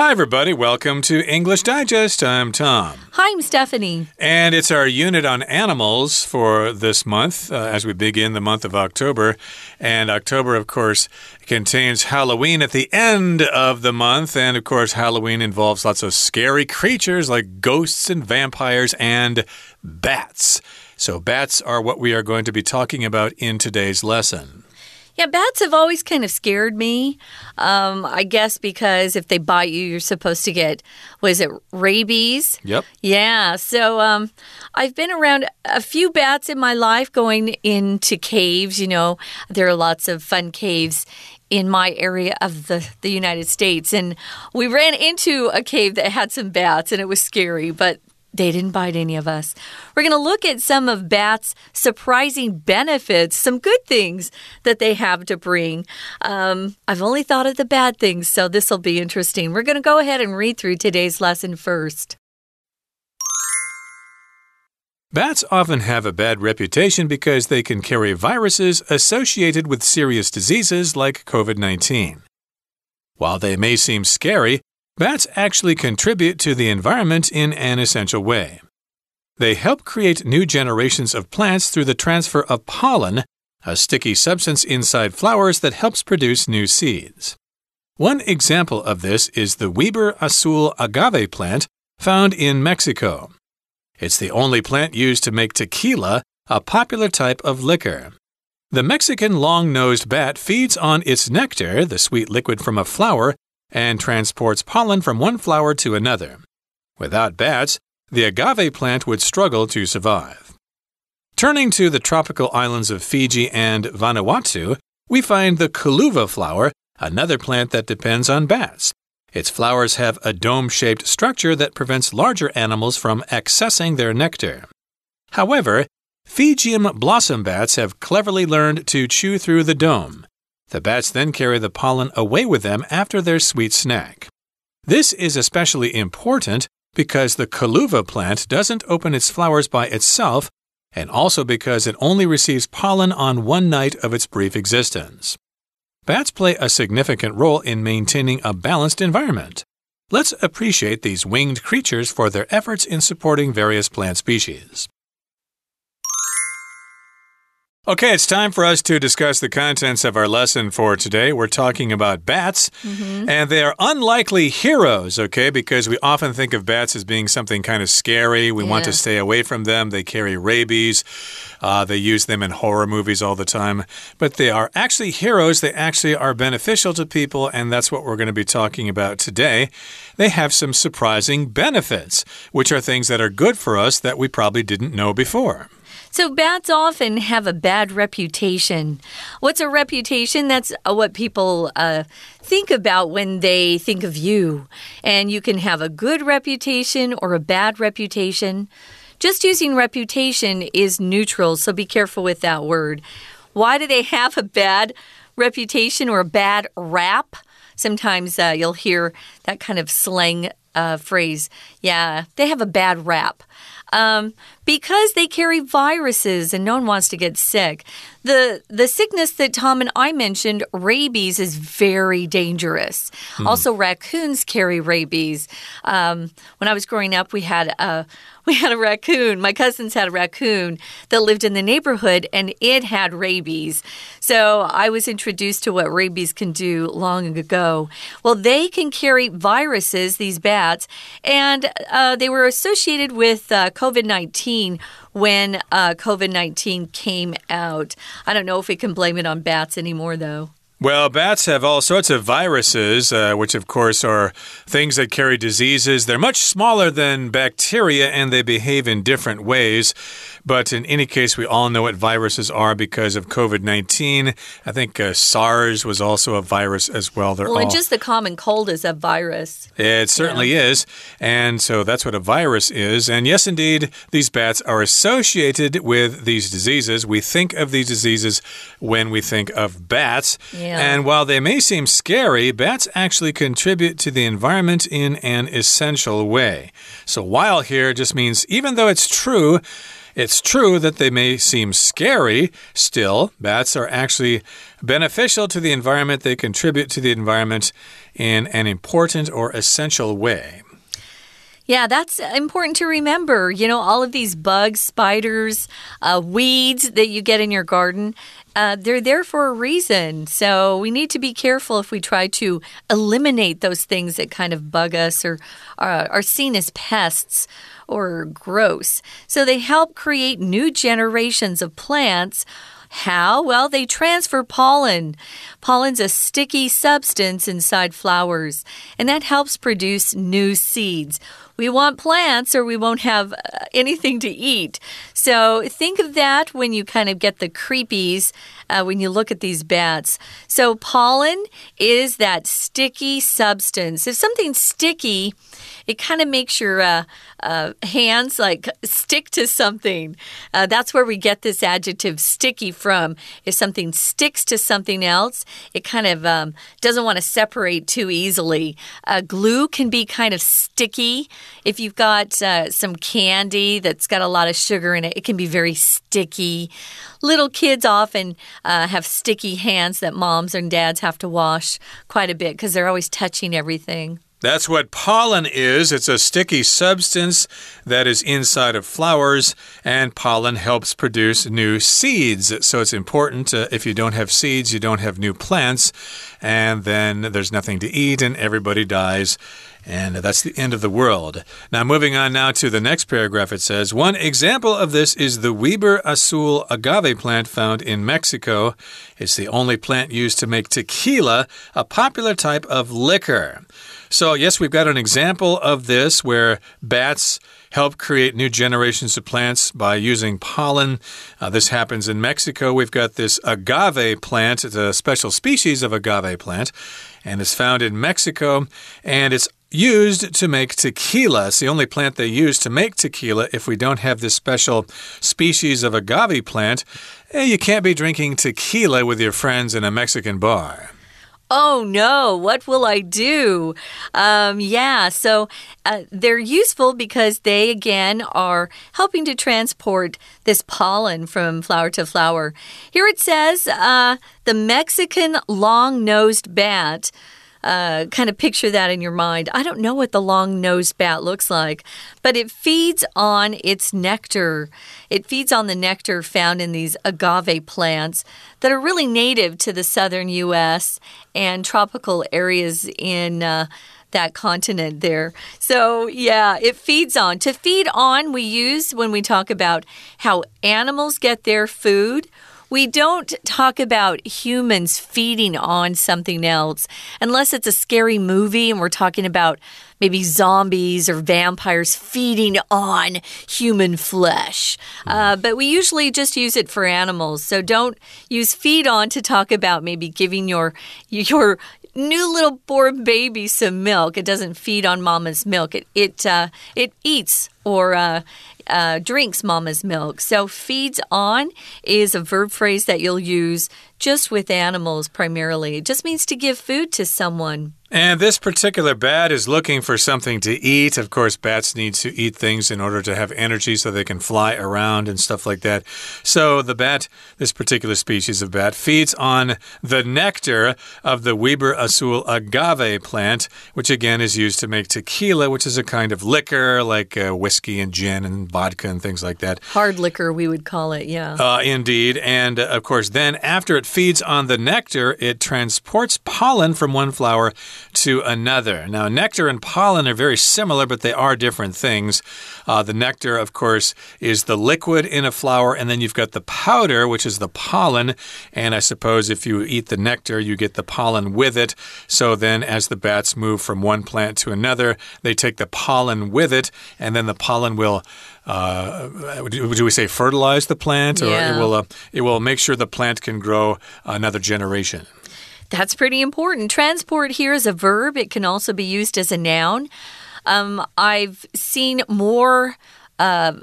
Hi, everybody. Welcome to English Digest. I'm Tom. Hi, I'm Stephanie. And it's our unit on animals for this month uh, as we begin the month of October. And October, of course, contains Halloween at the end of the month. And of course, Halloween involves lots of scary creatures like ghosts and vampires and bats. So, bats are what we are going to be talking about in today's lesson. Yeah, bats have always kind of scared me. Um, I guess because if they bite you, you're supposed to get, was it rabies? Yep. Yeah. So um, I've been around a few bats in my life going into caves. You know, there are lots of fun caves in my area of the, the United States. And we ran into a cave that had some bats, and it was scary, but they didn't bite any of us. We're going to look at some of bats' surprising benefits, some good things that they have to bring. Um, I've only thought of the bad things, so this will be interesting. We're going to go ahead and read through today's lesson first. Bats often have a bad reputation because they can carry viruses associated with serious diseases like COVID 19. While they may seem scary, Bats actually contribute to the environment in an essential way. They help create new generations of plants through the transfer of pollen, a sticky substance inside flowers that helps produce new seeds. One example of this is the Weber azul agave plant found in Mexico. It's the only plant used to make tequila, a popular type of liquor. The Mexican long nosed bat feeds on its nectar, the sweet liquid from a flower, and transports pollen from one flower to another. Without bats, the agave plant would struggle to survive. Turning to the tropical islands of Fiji and Vanuatu, we find the kuluva flower, another plant that depends on bats. Its flowers have a dome shaped structure that prevents larger animals from accessing their nectar. However, Fijian blossom bats have cleverly learned to chew through the dome. The bats then carry the pollen away with them after their sweet snack. This is especially important because the kuluva plant doesn't open its flowers by itself, and also because it only receives pollen on one night of its brief existence. Bats play a significant role in maintaining a balanced environment. Let's appreciate these winged creatures for their efforts in supporting various plant species. Okay, it's time for us to discuss the contents of our lesson for today. We're talking about bats, mm -hmm. and they are unlikely heroes, okay, because we often think of bats as being something kind of scary. We yeah. want to stay away from them. They carry rabies, uh, they use them in horror movies all the time. But they are actually heroes. They actually are beneficial to people, and that's what we're going to be talking about today. They have some surprising benefits, which are things that are good for us that we probably didn't know before. So, bats often have a bad reputation. What's a reputation? That's uh, what people uh, think about when they think of you. And you can have a good reputation or a bad reputation. Just using reputation is neutral, so be careful with that word. Why do they have a bad reputation or a bad rap? Sometimes uh, you'll hear that kind of slang uh, phrase. Yeah, they have a bad rap. Um, because they carry viruses and no one wants to get sick. The the sickness that Tom and I mentioned, rabies, is very dangerous. Hmm. Also, raccoons carry rabies. Um, when I was growing up, we had a we had a raccoon. My cousins had a raccoon that lived in the neighborhood and it had rabies. So I was introduced to what rabies can do long ago. Well, they can carry viruses, these bats, and uh, they were associated with uh, COVID 19 when uh, COVID 19 came out. I don't know if we can blame it on bats anymore, though. Well, bats have all sorts of viruses, uh, which of course are things that carry diseases. They're much smaller than bacteria and they behave in different ways. But in any case, we all know what viruses are because of COVID 19. I think uh, SARS was also a virus as well. They're well, all... just the common cold is a virus. It certainly yeah. is. And so that's what a virus is. And yes, indeed, these bats are associated with these diseases. We think of these diseases when we think of bats. Yeah. And while they may seem scary, bats actually contribute to the environment in an essential way. So while here just means even though it's true, It's true that they may seem scary. Still, bats are actually beneficial to the environment. They contribute to the environment in an important or essential way. Yeah, that's important to remember. You know, all of these bugs, spiders, uh, weeds that you get in your garden, uh, they're there for a reason. So we need to be careful if we try to eliminate those things that kind of bug us or uh, are seen as pests or gross. So they help create new generations of plants. How? Well, they transfer pollen. Pollen's a sticky substance inside flowers, and that helps produce new seeds. We want plants or we won't have uh, anything to eat. So think of that when you kind of get the creepies uh, when you look at these bats. So pollen is that sticky substance. If something's sticky, it kind of makes your uh, uh, hands like stick to something. Uh, that's where we get this adjective sticky from. If something sticks to something else, it kind of um, doesn't want to separate too easily. Uh, glue can be kind of sticky. If you've got uh, some candy that's got a lot of sugar in it, it can be very sticky. Little kids often uh, have sticky hands that moms and dads have to wash quite a bit because they're always touching everything. That's what pollen is. It's a sticky substance that is inside of flowers, and pollen helps produce new seeds. So it's important. Uh, if you don't have seeds, you don't have new plants, and then there's nothing to eat, and everybody dies. And that's the end of the world. Now, moving on now to the next paragraph, it says One example of this is the Weber Azul agave plant found in Mexico. It's the only plant used to make tequila, a popular type of liquor. So, yes, we've got an example of this where bats help create new generations of plants by using pollen. Uh, this happens in Mexico. We've got this agave plant, it's a special species of agave plant, and it's found in Mexico, and it's used to make tequila. It's the only plant they use to make tequila. If we don't have this special species of agave plant, you can't be drinking tequila with your friends in a Mexican bar oh no, what will I do? Um, yeah, so uh, they're useful because they, again, are helping to transport this pollen from flower to flower. Here it says uh, the Mexican long nosed bat uh, kind of picture that in your mind. I don't know what the long nosed bat looks like, but it feeds on its nectar. It feeds on the nectar found in these agave plants that are really native to the southern U.S. and tropical areas in. Uh, that continent there. So, yeah, it feeds on. To feed on, we use when we talk about how animals get their food we don't talk about humans feeding on something else unless it's a scary movie and we're talking about maybe zombies or vampires feeding on human flesh. Uh, but we usually just use it for animals. So don't use feed on to talk about maybe giving your your new little born baby some milk. It doesn't feed on mama's milk. It it uh, it eats or uh, uh, drinks mama's milk. So feeds on is a verb phrase that you'll use just with animals primarily. It just means to give food to someone. And this particular bat is looking for something to eat. Of course, bats need to eat things in order to have energy so they can fly around and stuff like that. So, the bat, this particular species of bat, feeds on the nectar of the Weber Azul agave plant, which again is used to make tequila, which is a kind of liquor like uh, whiskey and gin and vodka and things like that. Hard liquor, we would call it, yeah. Uh, indeed. And uh, of course, then after it feeds on the nectar, it transports pollen from one flower to another. Now, nectar and pollen are very similar, but they are different things. Uh, the nectar, of course, is the liquid in a flower, and then you've got the powder, which is the pollen. And I suppose if you eat the nectar, you get the pollen with it. So then, as the bats move from one plant to another, they take the pollen with it, and then the pollen will. Uh, do we say fertilize the plant, or yeah. it will uh, it will make sure the plant can grow another generation? That's pretty important. Transport here is a verb, it can also be used as a noun. Um, I've seen more. Uh,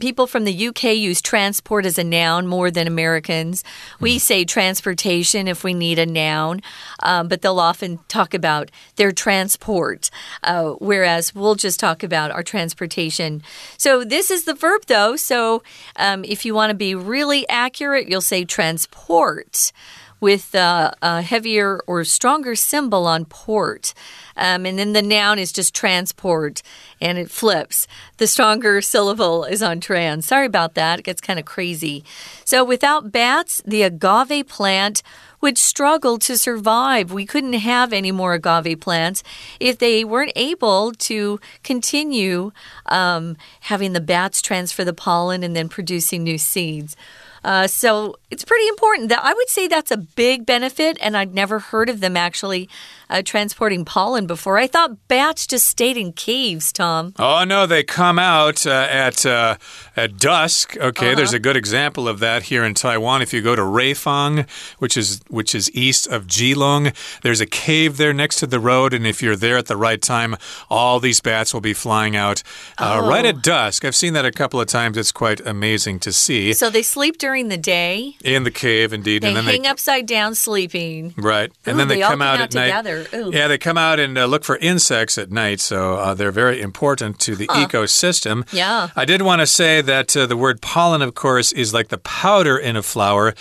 people from the UK use transport as a noun more than Americans. We mm. say transportation if we need a noun, um, but they'll often talk about their transport, uh, whereas we'll just talk about our transportation. So this is the verb, though. So um, if you want to be really accurate, you'll say transport with a heavier or stronger symbol on port. Um, and then the noun is just transport and it flips. The stronger syllable is on trans. Sorry about that. It gets kind of crazy. So without bats, the agave plant would struggle to survive. We couldn't have any more agave plants if they weren't able to continue um, having the bats transfer the pollen and then producing new seeds. Uh, so it's pretty important. That I would say that's a big benefit, and I'd never heard of them actually uh, transporting pollen before. I thought bats just stayed in caves, Tom. Oh no, they come out uh, at uh, at dusk. Okay, -huh. there's a good example of that here in Taiwan. If you go to Ruifang, which is which is east of Keelung, there's a cave there next to the road, and if you're there at the right time, all these bats will be flying out uh, oh. right at dusk. I've seen that a couple of times. It's quite amazing to see. So they sleep during the day in the cave, indeed, they and then hang they upside down sleeping. Right, and Ooh, then they, they come out, out at night. Ooh. Yeah, they come out and uh, look for insects at night, so uh, they're very important to the huh. ecosystem. Yeah. I did want to say that uh, the word pollen, of course, is like the powder in a flower.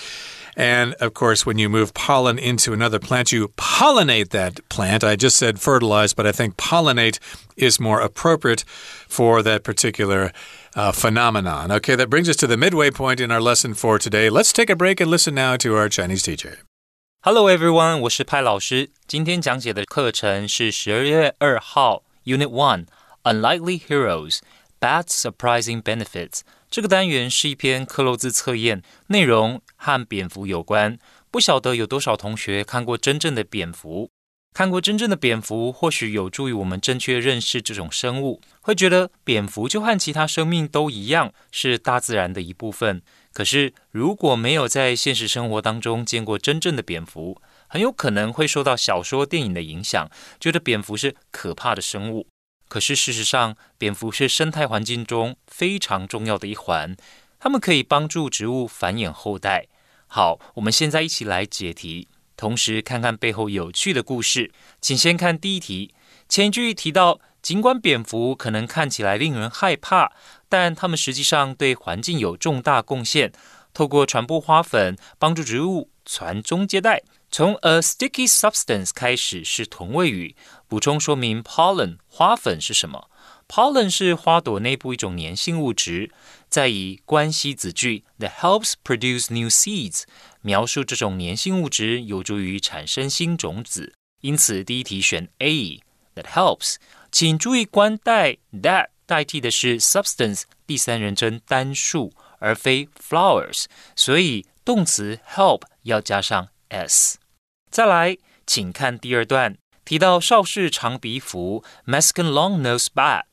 And of course, when you move pollen into another plant, you pollinate that plant. I just said fertilize, but I think pollinate is more appropriate for that particular uh, phenomenon. Okay, that brings us to the midway point in our lesson for today. Let's take a break and listen now to our Chinese teacher. Hello everyone，我是派老师。今天讲解的课程是十二月二号 Unit One Unlikely Heroes Bad Surprising Benefits。这个单元是一篇克洛兹测验，内容和蝙蝠有关。不晓得有多少同学看过真正的蝙蝠？看过真正的蝙蝠，或许有助于我们正确认识这种生物。会觉得蝙蝠就和其他生命都一样，是大自然的一部分。可是，如果没有在现实生活当中见过真正的蝙蝠，很有可能会受到小说、电影的影响，觉得蝙蝠是可怕的生物。可是事实上，蝙蝠是生态环境中非常重要的一环，它们可以帮助植物繁衍后代。好，我们现在一起来解题，同时看看背后有趣的故事。请先看第一题，前一句提到。尽管蝙蝠可能看起来令人害怕，但它们实际上对环境有重大贡献。透过传播花粉，帮助植物传宗接代。从 a sticky substance 开始是同位语，补充说明 pollen 花粉是什么。pollen 是花朵内部一种粘性物质。再以关系子句 that helps produce new seeds 描述这种粘性物质有助于产生新种子。因此，第一题选 A that helps。请注意，关带 that 代替的是 substance 第三人称单数，而非 flowers，所以动词 help 要加上 s。再来，请看第二段，提到邵氏长鼻蝠 Mexican long nose bat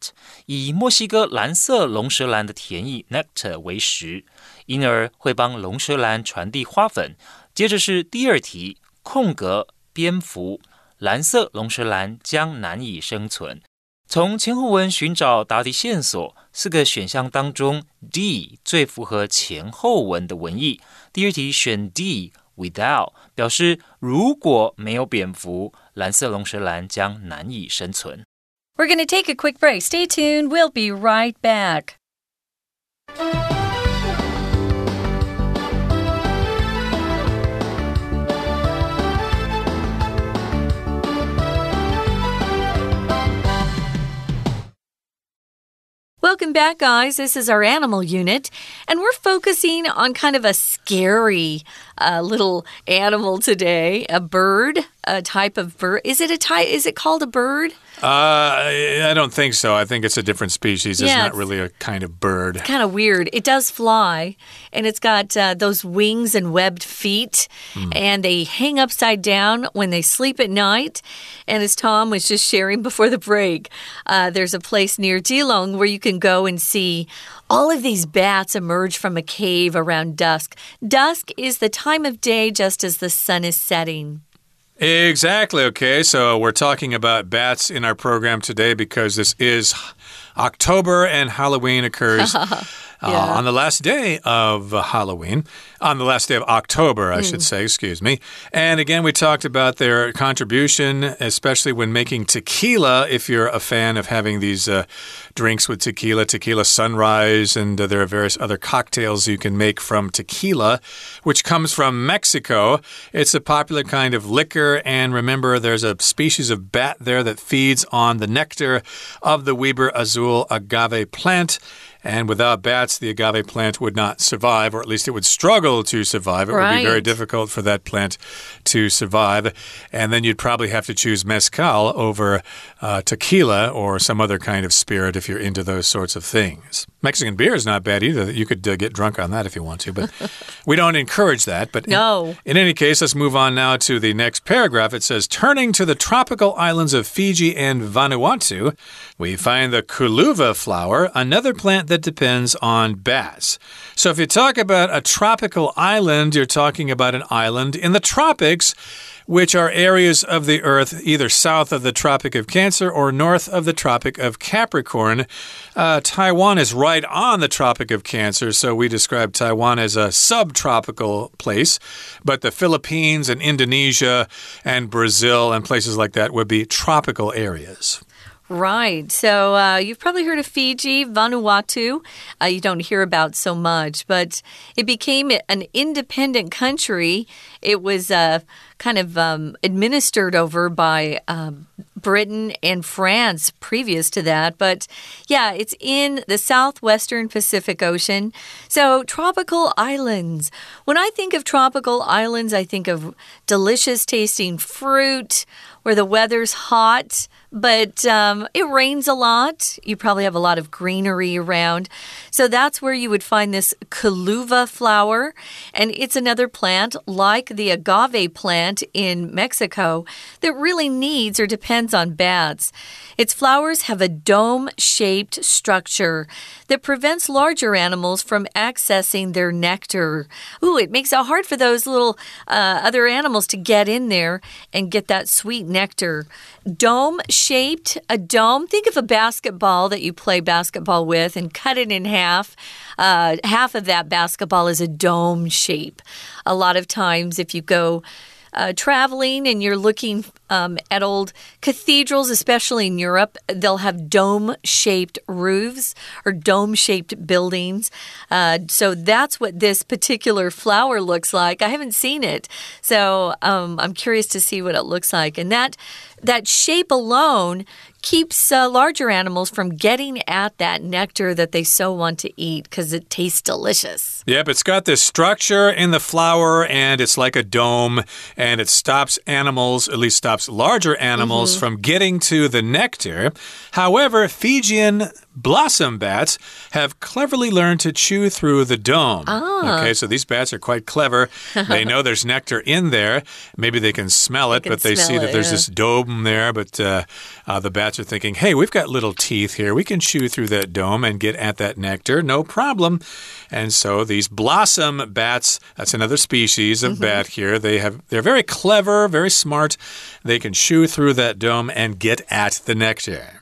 以墨西哥蓝色龙舌兰的甜液 nectar 为食，因而会帮龙舌兰传递花粉。接着是第二题，空格蝙蝠蓝色龙舌兰将难以生存。从前后文寻找答题线索，四个选项当中，D 最符合前后文的文意。第二题选 D，without 表示如果没有蝙蝠，蓝色龙舌兰将难以生存。We're going to take a quick break. Stay tuned. We'll be right back. Welcome back, guys. This is our animal unit, and we're focusing on kind of a scary uh, little animal today a bird, a type of bird. Is it a type? Is it called a bird? Uh, I don't think so. I think it's a different species. It's not really a kind of bird. Kind of weird. It does fly, and it's got uh, those wings and webbed feet, mm. and they hang upside down when they sleep at night. And as Tom was just sharing before the break, uh, there's a place near Keelung where you can go and see all of these bats emerge from a cave around dusk. Dusk is the time of day just as the sun is setting. Exactly. Okay. So we're talking about bats in our program today because this is October and Halloween occurs. uh, on the last day of Halloween, on the last day of October, I mm. should say, excuse me. And again, we talked about their contribution, especially when making tequila. If you're a fan of having these uh, drinks with tequila, tequila sunrise, and uh, there are various other cocktails you can make from tequila, which comes from Mexico. It's a popular kind of liquor, and remember, there's a species of bat there that feeds on the nectar of the Weber Azul agave plant. And without bats, the agave plant would not survive, or at least it would struggle to survive. It right. would be very difficult for that plant to survive. And then you'd probably have to choose mezcal over uh, tequila or some other kind of spirit if you're into those sorts of things. Mexican beer is not bad either. You could uh, get drunk on that if you want to, but we don't encourage that. But no. In, in, any case, let's move on now to the next paragraph. It says, turning to the tropical islands of Fiji and Vanuatu, we find the kuluva flower, another plant that depends on bats. So if you talk about a tropical island, you're talking about an island in the tropics which are areas of the Earth either south of the Tropic of Cancer or north of the Tropic of Capricorn. Uh, Taiwan is right on the Tropic of Cancer, so we describe Taiwan as a subtropical place. But the Philippines and Indonesia and Brazil and places like that would be tropical areas. Right. So uh, you've probably heard of Fiji, Vanuatu. Uh, you don't hear about so much, but it became an independent country. It was uh, kind of um, administered over by um, Britain and France previous to that. But yeah, it's in the southwestern Pacific Ocean. So, tropical islands. When I think of tropical islands, I think of delicious tasting fruit where the weather's hot but um, it rains a lot. You probably have a lot of greenery around. So that's where you would find this kuluva flower. And it's another plant like the agave plant in Mexico that really needs or depends on bats. Its flowers have a dome shaped structure that prevents larger animals from accessing their nectar. Ooh, it makes it hard for those little uh, other animals to get in there and get that sweet nectar. Dome shaped, a dome. Think of a basketball that you play basketball with and cut it in half. Uh, half of that basketball is a dome shape. A lot of times, if you go uh, traveling and you're looking um, at old cathedrals, especially in Europe, they'll have dome shaped roofs or dome shaped buildings. Uh, so that's what this particular flower looks like. I haven't seen it, so um, I'm curious to see what it looks like. And that that shape alone keeps uh, larger animals from getting at that nectar that they so want to eat because it tastes delicious. Yep, it's got this structure in the flower and it's like a dome and it stops animals, at least stops larger animals, mm -hmm. from getting to the nectar. However, Fijian blossom bats have cleverly learned to chew through the dome. Ah. Okay, so these bats are quite clever. they know there's nectar in there. Maybe they can smell it, can but they see it, that there's yeah. this dome there. But uh, uh, the bats are thinking, hey, we've got little teeth here. We can chew through that dome and get at that nectar. No problem. And so these blossom bats, that's another species of mm -hmm. bat here. They have they're very clever, very smart. They can chew through that dome and get at the nectar.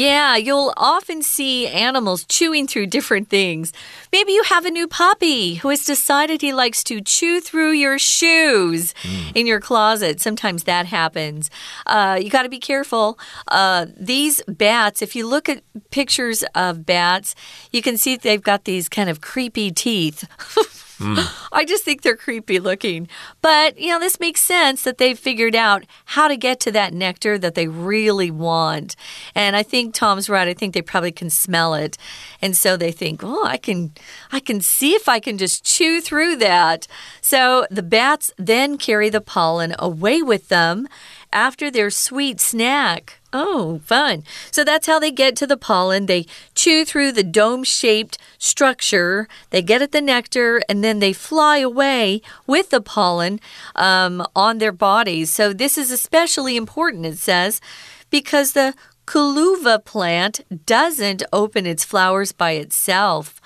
Yeah, you'll often see animals chewing through different things. Maybe you have a new puppy who has decided he likes to chew through your shoes mm. in your closet. Sometimes that happens. Uh, you got to be careful. Uh, these bats, if you look at pictures of bats, you can see they've got these kind of creepy teeth. Mm. I just think they're creepy looking. But, you know, this makes sense that they've figured out how to get to that nectar that they really want. And I think Tom's right. I think they probably can smell it. And so they think, oh, I can I can see if I can just chew through that. So the bats then carry the pollen away with them after their sweet snack. Oh, fun. So that's how they get to the pollen. They chew through the dome shaped structure, they get at the nectar, and then they fly away with the pollen um, on their bodies. So this is especially important, it says, because the Kuluva plant doesn't open its flowers by itself.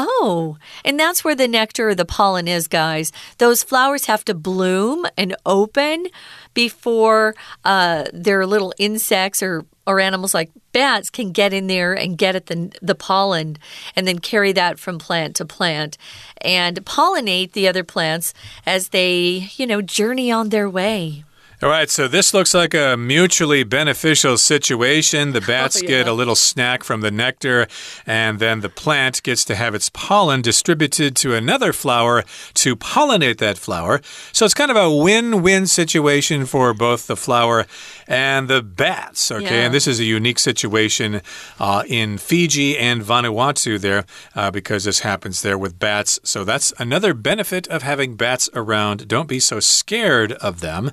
Oh, and that's where the nectar or the pollen is, guys. Those flowers have to bloom and open before uh, their little insects or or animals like bats can get in there and get at the, the pollen and then carry that from plant to plant and pollinate the other plants as they, you know, journey on their way. All right, so this looks like a mutually beneficial situation. The bats oh, yeah. get a little snack from the nectar, and then the plant gets to have its pollen distributed to another flower to pollinate that flower. So it's kind of a win win situation for both the flower and the bats. Okay, yeah. and this is a unique situation uh, in Fiji and Vanuatu there uh, because this happens there with bats. So that's another benefit of having bats around. Don't be so scared of them.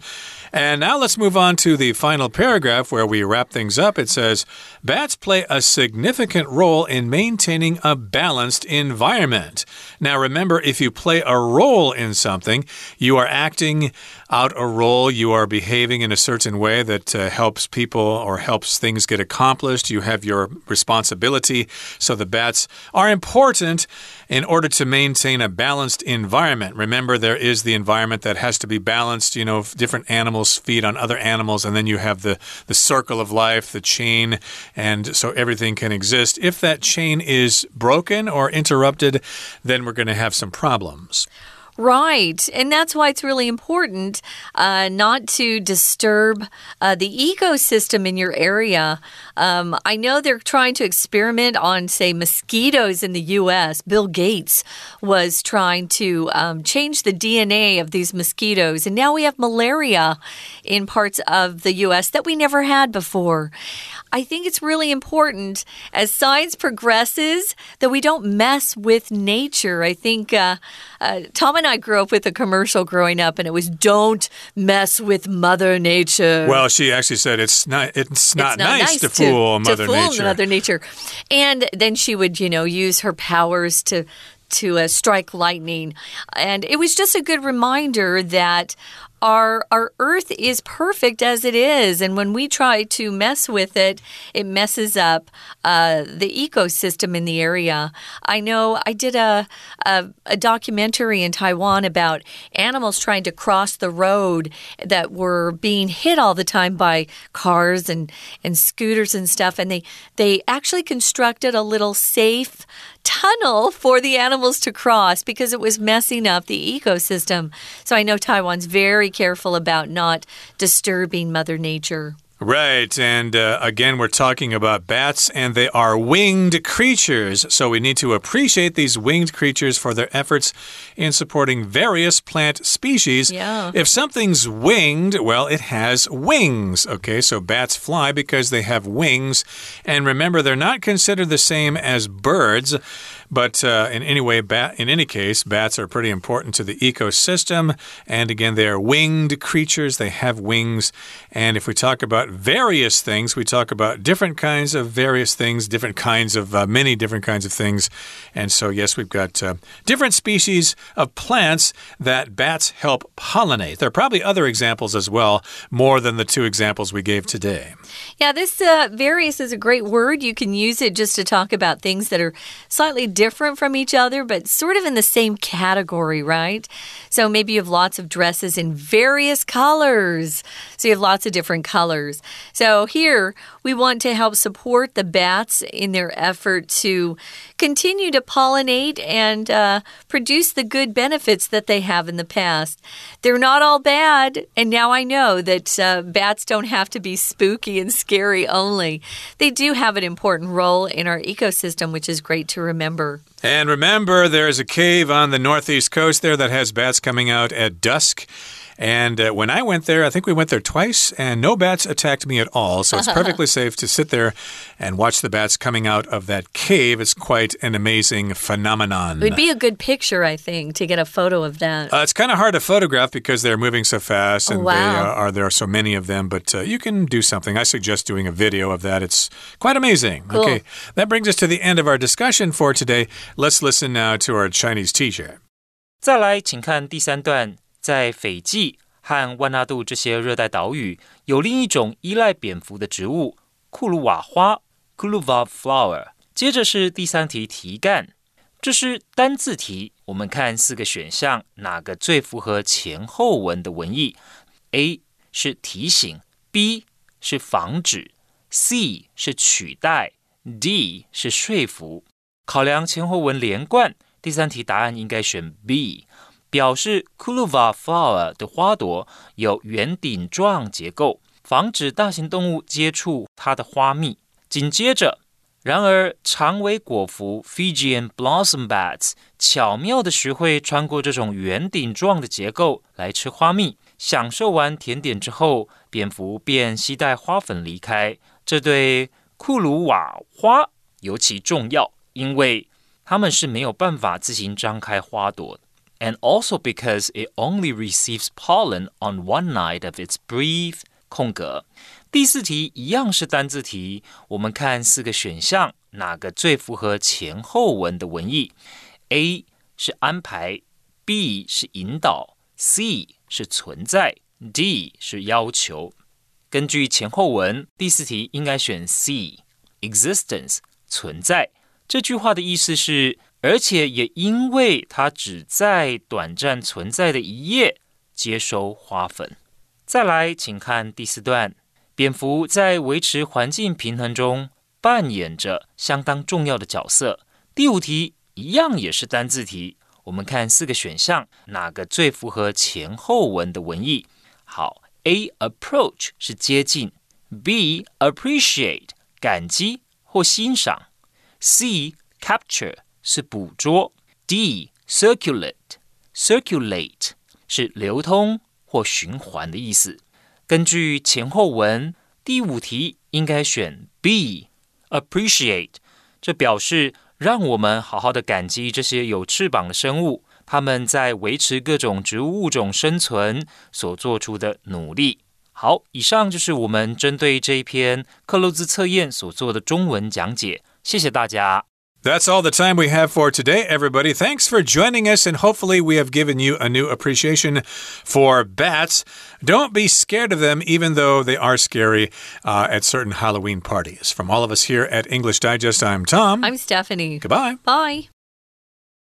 And now let's move on to the final paragraph where we wrap things up. It says Bats play a significant role in maintaining a balanced environment. Now, remember, if you play a role in something, you are acting out a role, you are behaving in a certain way that uh, helps people or helps things get accomplished. You have your responsibility. So the bats are important in order to maintain a balanced environment. Remember, there is the environment that has to be balanced. You know, different animals feed on other animals, and then you have the, the circle of life, the chain, and so everything can exist. If that chain is broken or interrupted, then we're going to have some problems. Right. And that's why it's really important uh, not to disturb uh, the ecosystem in your area. Um, I know they're trying to experiment on, say, mosquitoes in the U.S. Bill Gates was trying to um, change the DNA of these mosquitoes. And now we have malaria in parts of the U.S. that we never had before. I think it's really important as science progresses that we don't mess with nature. I think uh, uh, Tom and I grew up with a commercial growing up, and it was "Don't mess with Mother Nature." Well, she actually said it's not it's not, it's not nice, nice, to fool to, Mother to fool Nature. Mother Nature, and then she would you know use her powers to to uh, strike lightning. And it was just a good reminder that our our earth is perfect as it is. And when we try to mess with it it messes up uh, the ecosystem in the area. I know i did a, a, a documentary in taiwan about animals trying to cross the road that were being hit all the time by cars and and scooters and stuff. And they they actually constructed a little safe tunnel for the animals to cross because it was messing up the ecosystem. So I know Taiwan's very careful about not disturbing Mother Nature. Right. And uh, again, we're talking about bats, and they are winged creatures. So we need to appreciate these winged creatures for their efforts in supporting various plant species. Yeah. If something's winged, well, it has wings. Okay. So bats fly because they have wings. And remember, they're not considered the same as birds. But uh, in any way, in any case, bats are pretty important to the ecosystem. And again, they are winged creatures. They have wings. And if we talk about various things, we talk about different kinds of various things, different kinds of uh, many different kinds of things. And so, yes, we've got uh, different species of plants that bats help pollinate. There are probably other examples as well, more than the two examples we gave today. Yeah, this uh, various is a great word. You can use it just to talk about things that are slightly different from each other, but sort of in the same category, right? So maybe you have lots of dresses in various colors. So you have lots of different colors. So here we want to help support the bats in their effort to continue to pollinate and uh, produce the good benefits that they have in the past. They're not all bad, and now I know that uh, bats don't have to be spooky and scary only. They do have an important role in our ecosystem, which is great to remember. And remember, there's a cave on the northeast coast there that has bats coming out at dusk. And uh, when I went there, I think we went there twice, and no bats attacked me at all. So it's perfectly safe to sit there and watch the bats coming out of that cave. It's quite an amazing phenomenon. It would be a good picture, I think, to get a photo of that. Uh, it's kind of hard to photograph because they're moving so fast, and oh, wow. they are, are, there are so many of them. But uh, you can do something. I suggest doing a video of that. It's quite amazing. Cool. Okay, that brings us to the end of our discussion for today. Let's listen now to our Chinese teacher. 再来，请看第三段， 在斐济和万纳度这些热带岛屿，有另一种依赖蝙蝠的植物——库鲁瓦花 （Kuluva flower）。接着是第三题题干，这是单字题。我们看四个选项，哪个最符合前后文的文意？A 是提醒，B 是防止 C 是取代，D 是说服。考量前后文连贯，第三题答案应该选 B，表示 Kuluva flower 的花朵有圆顶状结构，防止大型动物接触它的花蜜。紧接着，然而长尾果蝠 Fijian blossom bats 巧妙地学会穿过这种圆顶状的结构来吃花蜜。享受完甜点之后，蝙蝠便携带花粉离开。这对库鲁瓦花尤其重要，因为它们是没有办法自行张开花朵 ，and also because it only receives pollen on one night of its brief 空格。第四题一样是单字题，我们看四个选项，哪个最符合前后文的文意？A 是安排，B 是引导，C 是存在，D 是要求。根据前后文，第四题应该选 C，existence 存在。这句话的意思是， 而且也因为它只在短暂存在的一夜接收花粉。再来，请看第四段，蝙蝠在维持环境平衡中扮演着相当重要的角色。第五题一样也是单字题，我们看四个选项，哪个最符合前后文的文意？好。A approach 是接近，B appreciate 感激或欣赏，C capture 是捕捉，D circulate circulate 是流通或循环的意思。根据前后文，第五题应该选 B appreciate，这表示让我们好好的感激这些有翅膀的生物。他们在维持各种植物物种生存所做出的努力。好，以上就是我们针对这一篇克洛兹测验所做的中文讲解。谢谢大家。That's all the time we have for today, everybody. Thanks for joining us, and hopefully, we have given you a new appreciation for bats. Don't be scared of them, even though they are scary uh, at certain Halloween parties. From all of us here at English Digest, I'm Tom. I'm Stephanie. Goodbye. Bye.